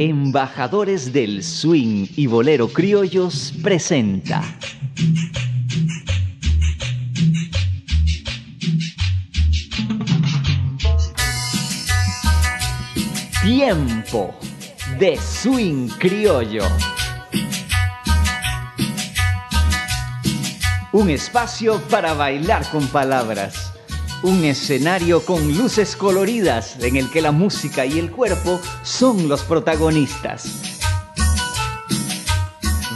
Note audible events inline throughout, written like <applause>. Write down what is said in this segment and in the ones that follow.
Embajadores del Swing y Bolero Criollos presenta. Tiempo de Swing Criollo. Un espacio para bailar con palabras. Un escenario con luces coloridas en el que la música y el cuerpo son los protagonistas.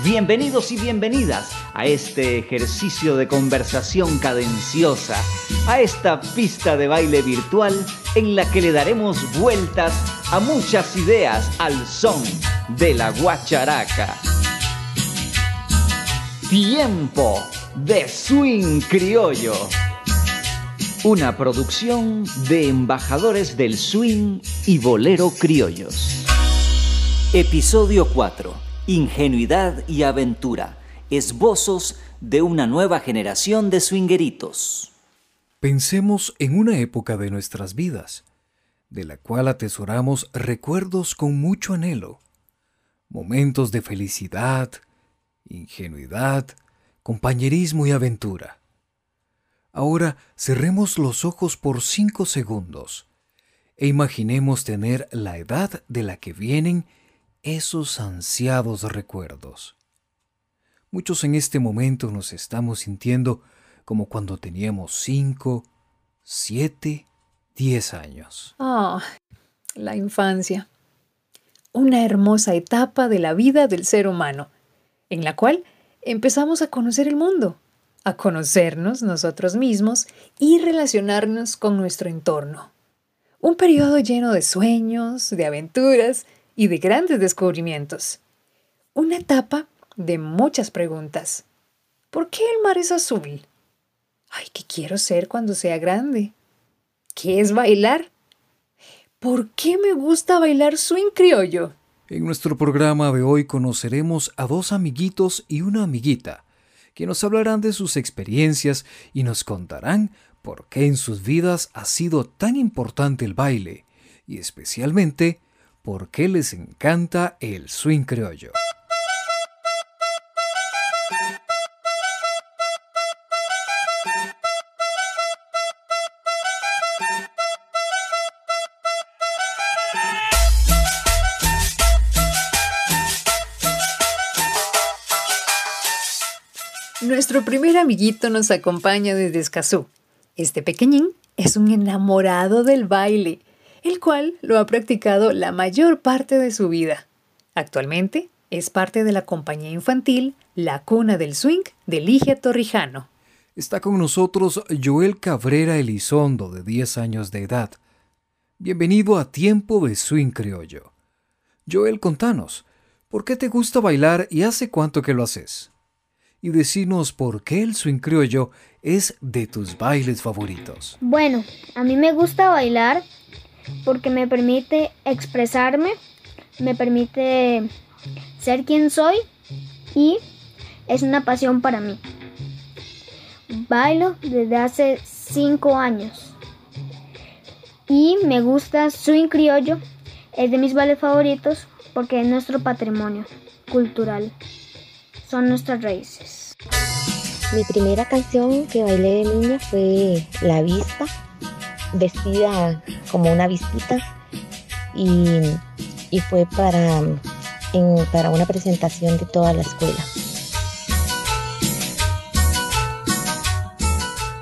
Bienvenidos y bienvenidas a este ejercicio de conversación cadenciosa, a esta pista de baile virtual en la que le daremos vueltas a muchas ideas al son de la guacharaca. Tiempo de Swing Criollo. Una producción de embajadores del swing y bolero criollos. Episodio 4. Ingenuidad y aventura. Esbozos de una nueva generación de swingeritos. Pensemos en una época de nuestras vidas, de la cual atesoramos recuerdos con mucho anhelo, momentos de felicidad, ingenuidad, compañerismo y aventura. Ahora cerremos los ojos por cinco segundos e imaginemos tener la edad de la que vienen esos ansiados recuerdos. Muchos en este momento nos estamos sintiendo como cuando teníamos cinco, siete, diez años. Ah, la infancia. Una hermosa etapa de la vida del ser humano, en la cual empezamos a conocer el mundo, a conocernos nosotros mismos y relacionarnos con nuestro entorno. Un periodo lleno de sueños, de aventuras y de grandes descubrimientos. Una etapa de muchas preguntas. ¿Por qué el mar es azul? Ay, ¿qué quiero ser cuando sea grande? ¿Qué es bailar? ¿Por qué me gusta bailar swing criollo? En nuestro programa de hoy conoceremos a dos amiguitos y una amiguita que nos hablarán de sus experiencias y nos contarán por qué en sus vidas ha sido tan importante el baile y especialmente por qué les encanta el swing criollo. Nuestro primer amiguito nos acompaña desde Escazú. Este pequeñín es un enamorado del baile, el cual lo ha practicado la mayor parte de su vida. Actualmente es parte de la compañía infantil La Cuna del Swing de Ligia Torrijano. Está con nosotros Joel Cabrera Elizondo, de 10 años de edad. Bienvenido a Tiempo de Swing Criollo. Joel, contanos, ¿por qué te gusta bailar y hace cuánto que lo haces? Y decinos por qué el swing criollo es de tus bailes favoritos. Bueno, a mí me gusta bailar porque me permite expresarme, me permite ser quien soy y es una pasión para mí. Bailo desde hace cinco años y me gusta swing criollo, es de mis bailes favoritos porque es nuestro patrimonio cultural son nuestras raíces. Mi primera canción que bailé de niña fue La Vispa, vestida como una vispita y, fue para, para una presentación de toda la escuela.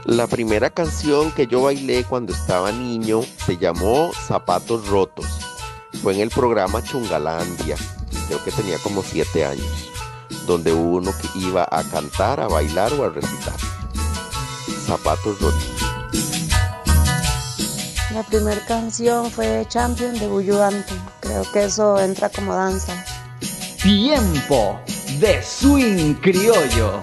La primera canción que yo bailé cuando estaba niño se llamó Zapatos Rotos. Fue en el programa Chungalandia. Creo que tenía como siete años donde uno que iba a cantar, a bailar o a recitar. Zapatos rotos. La primera canción fue Champion de Bulludante. Creo que eso entra como danza. Tiempo de Swing Criollo.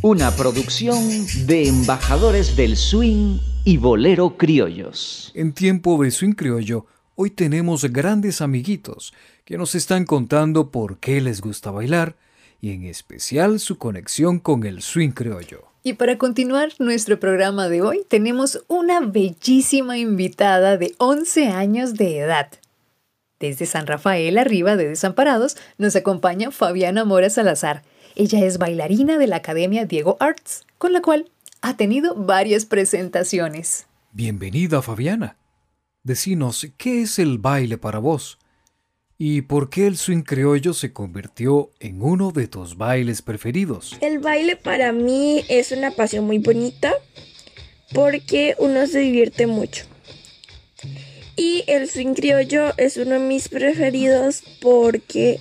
Una producción de embajadores del swing y bolero criollos. En tiempo de swing criollo, hoy tenemos grandes amiguitos que nos están contando por qué les gusta bailar y en especial su conexión con el swing criollo. Y para continuar nuestro programa de hoy tenemos una bellísima invitada de 11 años de edad. Desde San Rafael arriba de Desamparados nos acompaña Fabiana Mora Salazar. Ella es bailarina de la Academia Diego Arts, con la cual ha tenido varias presentaciones. Bienvenida, Fabiana. Decinos, ¿qué es el baile para vos? ¿Y por qué el swing criollo se convirtió en uno de tus bailes preferidos? El baile para mí es una pasión muy bonita porque uno se divierte mucho. Y el swing criollo es uno de mis preferidos porque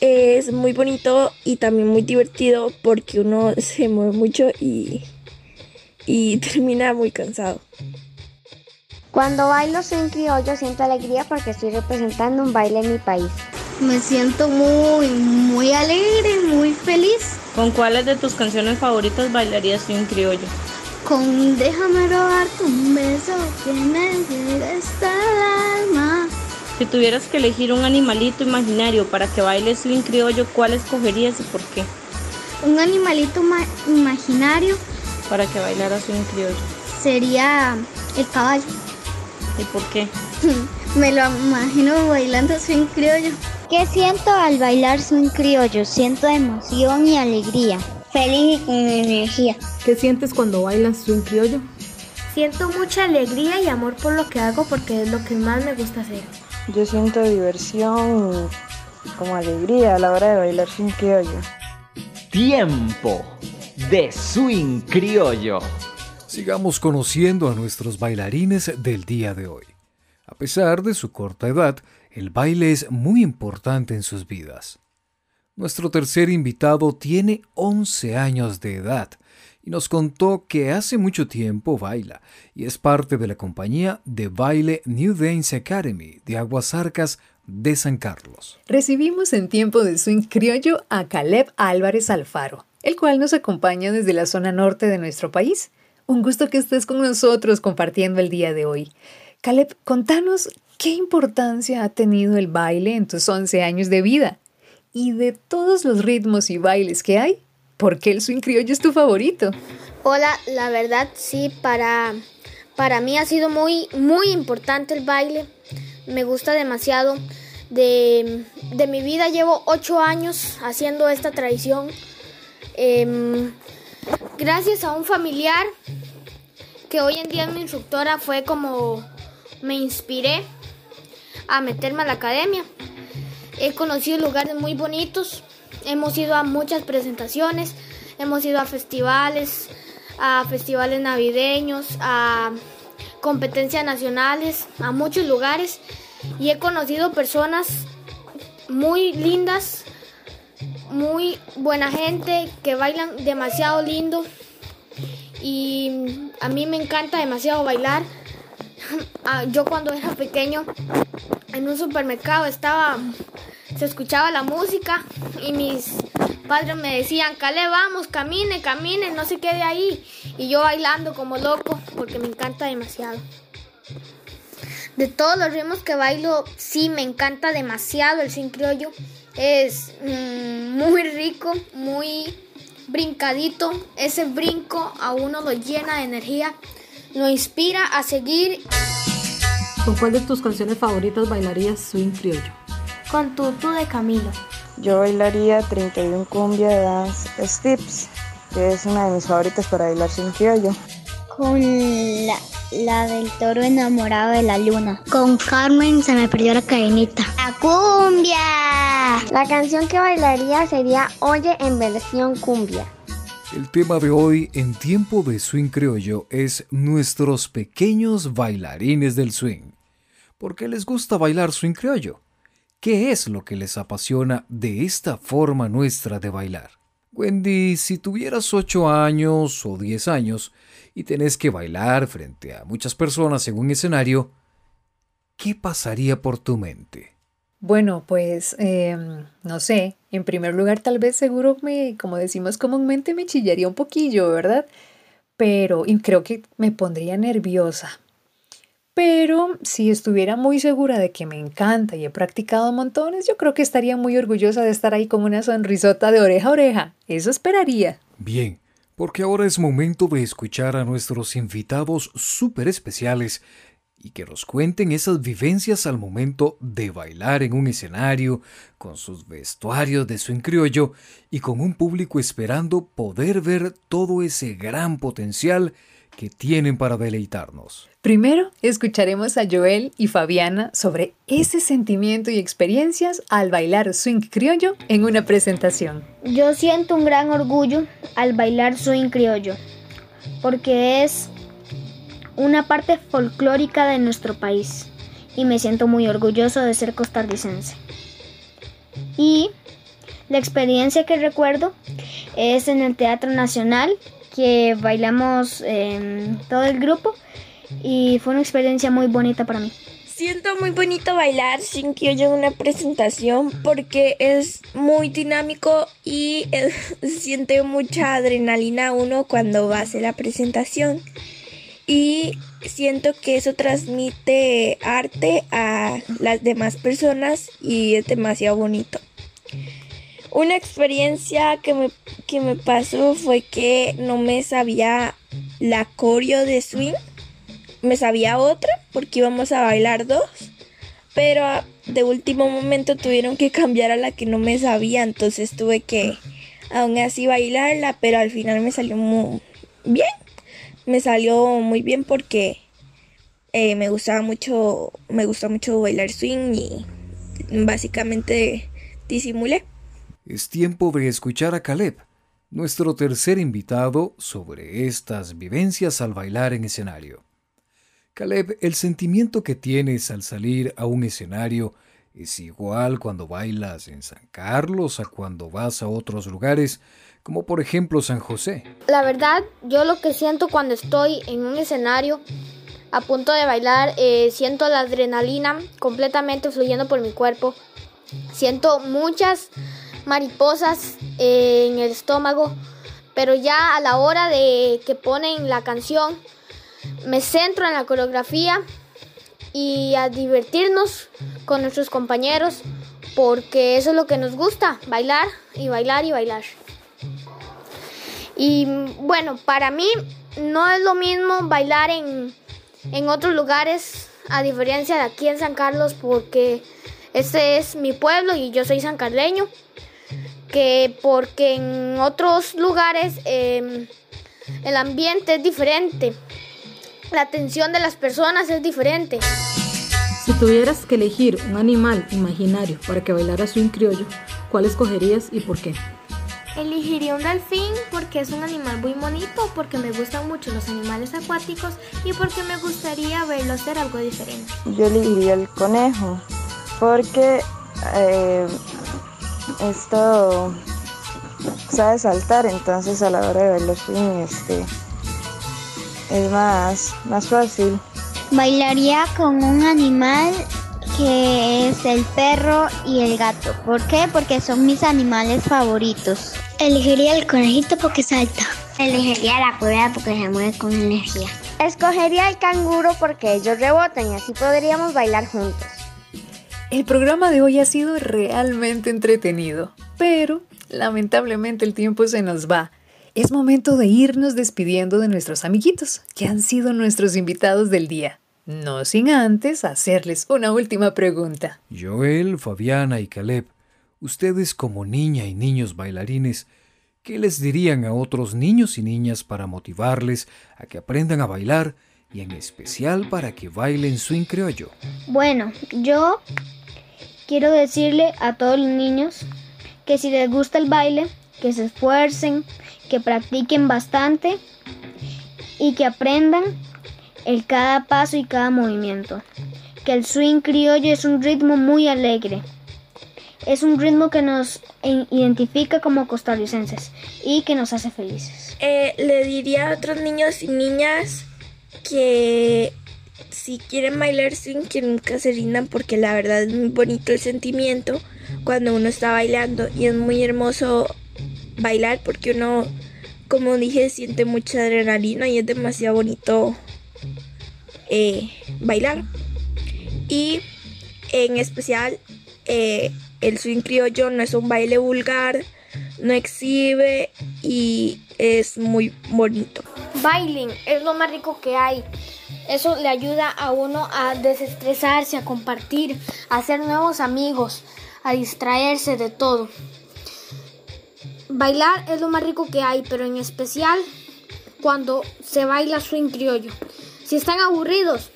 es muy bonito y también muy divertido porque uno se mueve mucho y, y <laughs> termina muy cansado. Cuando bailo swing criollo siento alegría porque estoy representando un baile en mi país. Me siento muy, muy alegre, muy feliz. ¿Con cuáles de tus canciones favoritas bailarías swing criollo? Con Déjame robarte un beso que me llega hasta el alma. Si tuvieras que elegir un animalito imaginario para que baile swing criollo, ¿cuál escogerías y por qué? Un animalito imaginario. Para que bailara swing criollo. Sería el caballo. ¿Y por qué? <laughs> me lo imagino bailando swing criollo. ¿Qué siento al bailar swing criollo? Siento emoción y alegría. Feliz y con energía. ¿Qué sientes cuando bailas swing criollo? Siento mucha alegría y amor por lo que hago porque es lo que más me gusta hacer. Yo siento diversión y como alegría a la hora de bailar swing criollo. Tiempo de swing criollo. Sigamos conociendo a nuestros bailarines del día de hoy. A pesar de su corta edad, el baile es muy importante en sus vidas. Nuestro tercer invitado tiene 11 años de edad y nos contó que hace mucho tiempo baila y es parte de la compañía de baile New Dance Academy de Aguasarcas de San Carlos. Recibimos en tiempo de swing criollo a Caleb Álvarez Alfaro, el cual nos acompaña desde la zona norte de nuestro país. Un gusto que estés con nosotros compartiendo el día de hoy. Caleb, contanos qué importancia ha tenido el baile en tus 11 años de vida y de todos los ritmos y bailes que hay, ¿por qué el swing criollo es tu favorito? Hola, la verdad sí, para, para mí ha sido muy, muy importante el baile. Me gusta demasiado. De, mi vida llevo ocho años haciendo esta tradición. Em, gracias a un familiar que hoy en día es mi instructora fue como me inspiré a meterme a la academia. He conocido lugares muy bonitos, hemos ido a muchas presentaciones, hemos ido a festivales, a festivales navideños, a competencias nacionales, a muchos lugares y he conocido personas muy lindas, muy buena gente, que bailan demasiado lindo y a mí me encanta demasiado bailar. <laughs> Ah, yo cuando era pequeño en un supermercado estaba, se escuchaba la música y mis padres me decían, Cale, vamos, camine, camine, no se quede ahí. Y yo bailando como loco porque me encanta demasiado. De todos los ritmos que bailo, sí, me encanta demasiado el swing criollo. Es mm, muy rico, muy brincadito. Ese brinco a uno lo llena de energía, lo inspira a seguir. ¿Con cuál de tus canciones favoritas bailarías swing criollo? Con Tutu de Camilo. Yo bailaría 31 cumbia de Dance Steps, que es una de mis favoritas para bailar swing criollo. Con la, la del toro enamorado de la luna. Con Carmen se me perdió la cadenita. ¡La cumbia! La canción que bailaría sería Oye en versión cumbia. El tema de hoy en tiempo de swing criollo es nuestros pequeños bailarines del swing. ¿Por qué les gusta bailar swing criollo? ¿Qué es lo que les apasiona de esta forma nuestra de bailar? Wendy, si tuvieras 8 años o 10 años y tenés que bailar frente a muchas personas en un escenario, ¿qué pasaría por tu mente? Bueno, pues em, no sé, en primer lugar tal vez seguro me, como decimos comúnmente, me chillaría un poquillo, ¿verdad? Pero creo que me pondría nerviosa, pero si estuviera muy segura de que me encanta y he practicado montones, yo creo que estaría muy orgullosa de estar ahí con una sonrisota de oreja a oreja. Eso esperaría. Bien, porque ahora es momento de escuchar a nuestros invitados súper especiales y que nos cuenten esas vivencias al momento de bailar en un escenario con sus vestuarios de swing criollo y con un público esperando poder ver todo ese gran potencial que tienen para deleitarnos. Primero, escucharemos a Joel y Fabiana sobre ese sentimiento y experiencias al bailar swing criollo en una presentación. Yo siento un gran orgullo al bailar swing criollo, porque es una parte folclórica de nuestro país y me siento muy orgulloso de ser costarricense. Y la experiencia que recuerdo es en el Teatro Nacional, que bailamos en todo el grupo y fue una experiencia muy bonita para mí. Siento muy bonito bailar sin que en una presentación porque es muy dinámico y <laughs> siente mucha adrenalina uno cuando va a hacer la presentación y siento que eso transmite arte a las demás personas y es demasiado bonito. Una experiencia que me, que me pasó fue que no me sabía la coreo de swing, me sabía otra porque íbamos a bailar dos, pero de último momento tuvieron que cambiar a la que no me sabía, entonces tuve que aún así bailarla, pero al final me salió muy bien me salió muy bien porque eh, me gustaba mucho, me gusta mucho bailar swing y básicamente disimulé. Es tiempo de escuchar a Caleb, nuestro tercer invitado sobre estas vivencias al bailar en escenario. Caleb, el sentimiento que tienes al salir a un escenario es igual cuando bailas en San Carlos a cuando vas a otros lugares como por ejemplo San José. La verdad, yo lo que siento cuando estoy en un escenario a punto de bailar, eh, siento la adrenalina completamente fluyendo por mi cuerpo. Siento muchas mariposas eh, en el estómago, pero ya a la hora de que ponen la canción, me centro en la coreografía y a divertirnos con nuestros compañeros, porque eso es lo que nos gusta, bailar y bailar y bailar. Y bueno, para mí no es lo mismo bailar en, otros lugares a diferencia de aquí en San Carlos porque este es mi pueblo y yo soy sancarleño que porque en otros lugares em, el ambiente es diferente la atención de las personas es diferente si tuvieras que elegir un animal imaginario para que bailara swing criollo ¿cuál escogerías y por qué? Elegiría un delfín porque es un animal muy bonito, porque me gustan mucho los animales acuáticos y porque me gustaría verlo hacer algo diferente. Yo elegiría el conejo porque eh, esto sabe saltar, entonces a la hora de verlo este, es más, más fácil. Bailaría con un animal que es el perro y el gato. ¿Por qué? Porque son mis animales favoritos. Elegiría el conejito porque salta. Elegiría la cueva porque se mueve con energía. Escogería el canguro porque ellos rebotan y así podríamos bailar juntos. El programa de hoy ha sido realmente entretenido, pero lamentablemente el tiempo se nos va. Es momento de irnos despidiendo de nuestros amiguitos, que han sido nuestros invitados del día. No sin antes hacerles una última pregunta. Joel, Fabiana y Caleb ustedes como niña y niños bailarines, ¿qué les dirían a otros niños y niñas para motivarles a que aprendan a bailar y en especial para que bailen swing criollo? Bueno, yo quiero decirle a todos los niños que si les gusta el baile, que se esfuercen, que practiquen bastante y que aprendan el cada paso y cada movimiento. Que el swing criollo es un ritmo muy alegre es un ritmo que nos identifica como costarricenses y que nos hace felices. Eh, le diría a otros niños y niñas que si quieren bailar swing que nunca se rindan porque la verdad es muy bonito el sentimiento cuando uno está bailando y es muy hermoso bailar porque uno como dije siente mucha adrenalina y es demasiado bonito eh, bailar y en especial eh, el swing criollo no es un baile vulgar, no exhibe y es muy bonito. Bailing es lo más rico que hay. Eso le ayuda a uno a desestresarse, a compartir, a hacer nuevos amigos, a distraerse de todo. Bailar es lo más rico que hay, pero en especial cuando se baila swing criollo. Si están aburridos,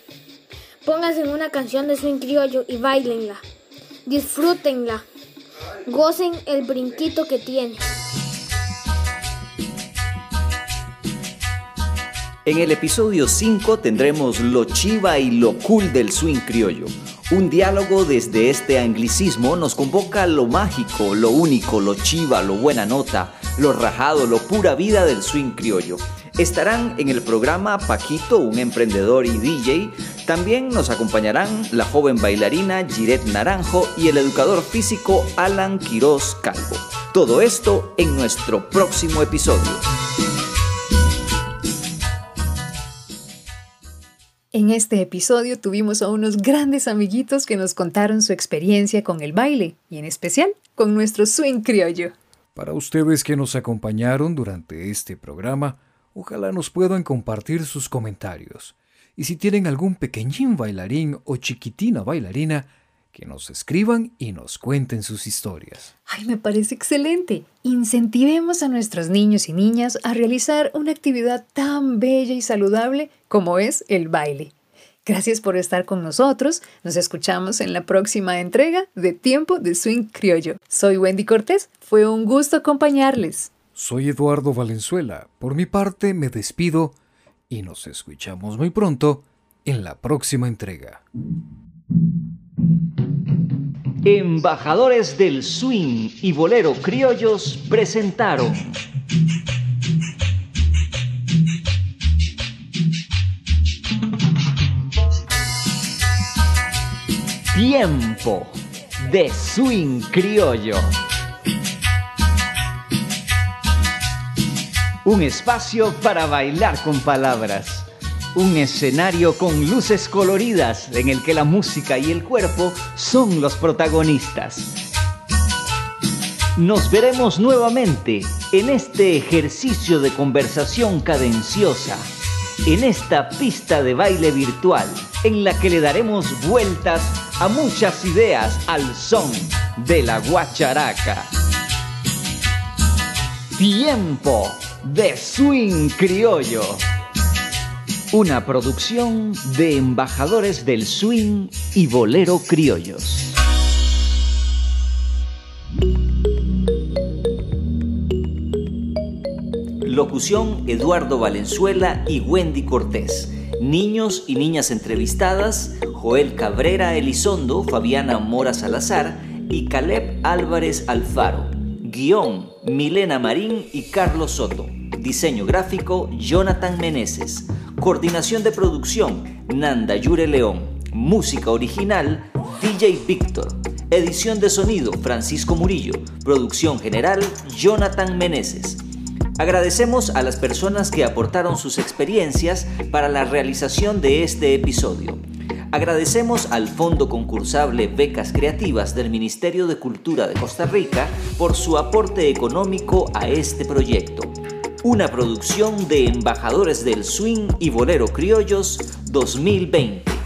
pónganse una canción de swing criollo y bailenla. Disfrútenla. Gocen el brinquito que tiene. En el episodio 5 tendremos lo chiva y lo cool del swing criollo. Un diálogo desde este anglicismo nos convoca lo mágico, lo único, lo chiva, lo buena nota, lo rajado, lo pura vida del swing criollo. Estarán en el programa Paquito, un emprendedor y DJ. También nos acompañarán la joven bailarina Giret Naranjo y el educador físico Alan Quiroz Calvo. Todo esto en nuestro próximo episodio. En este episodio tuvimos a unos grandes amiguitos que nos contaron su experiencia con el baile y en especial con nuestro swing criollo. Para ustedes que nos acompañaron durante este programa, ojalá nos puedan compartir sus comentarios. Y si tienen algún pequeñín bailarín o chiquitina bailarina, que nos escriban y nos cuenten sus historias. Ay, me parece excelente. Incentivemos a nuestros niños y niñas a realizar una actividad tan bella y saludable como es el baile. Gracias por estar con nosotros. Nos escuchamos en la próxima entrega de Tiempo de Swing Criollo. Soy Wendy Cortés. Fue un gusto acompañarles. Soy Eduardo Valenzuela. Por mi parte me despido y nos escuchamos muy pronto en la próxima entrega. Embajadores del swing y bolero criollos presentaron Tiempo de swing criollo. Un espacio para bailar con palabras un escenario con luces coloridas en el que la música y el cuerpo son los protagonistas. Nos veremos nuevamente en este ejercicio de conversación cadenciosa, en esta pista de baile virtual, en la que le daremos vueltas a muchas ideas al son de la guacharaca. Tiempo de swing criollo. Una producción de embajadores del swing y bolero criollos. Locución Eduardo Valenzuela y Wendy Cortés. Niños y niñas entrevistadas, Joel Cabrera Elizondo, Fabiana Mora Salazar y Caleb Álvarez Alfaro. Guión, Milena Marín y Carlos Soto. Diseño gráfico, Jonathan Meneses. Coordinación de producción, Nanda Yure León. Música original, DJ Víctor. Edición de sonido, Francisco Murillo. Producción general, Jonathan Meneses. Agradecemos a las personas que aportaron sus experiencias para la realización de este episodio. Agradecemos al Fondo Concursable Becas Creativas del Ministerio de Cultura de Costa Rica por su aporte económico a este proyecto una producción de Embajadores del Swing y Bolero Criollos 2020.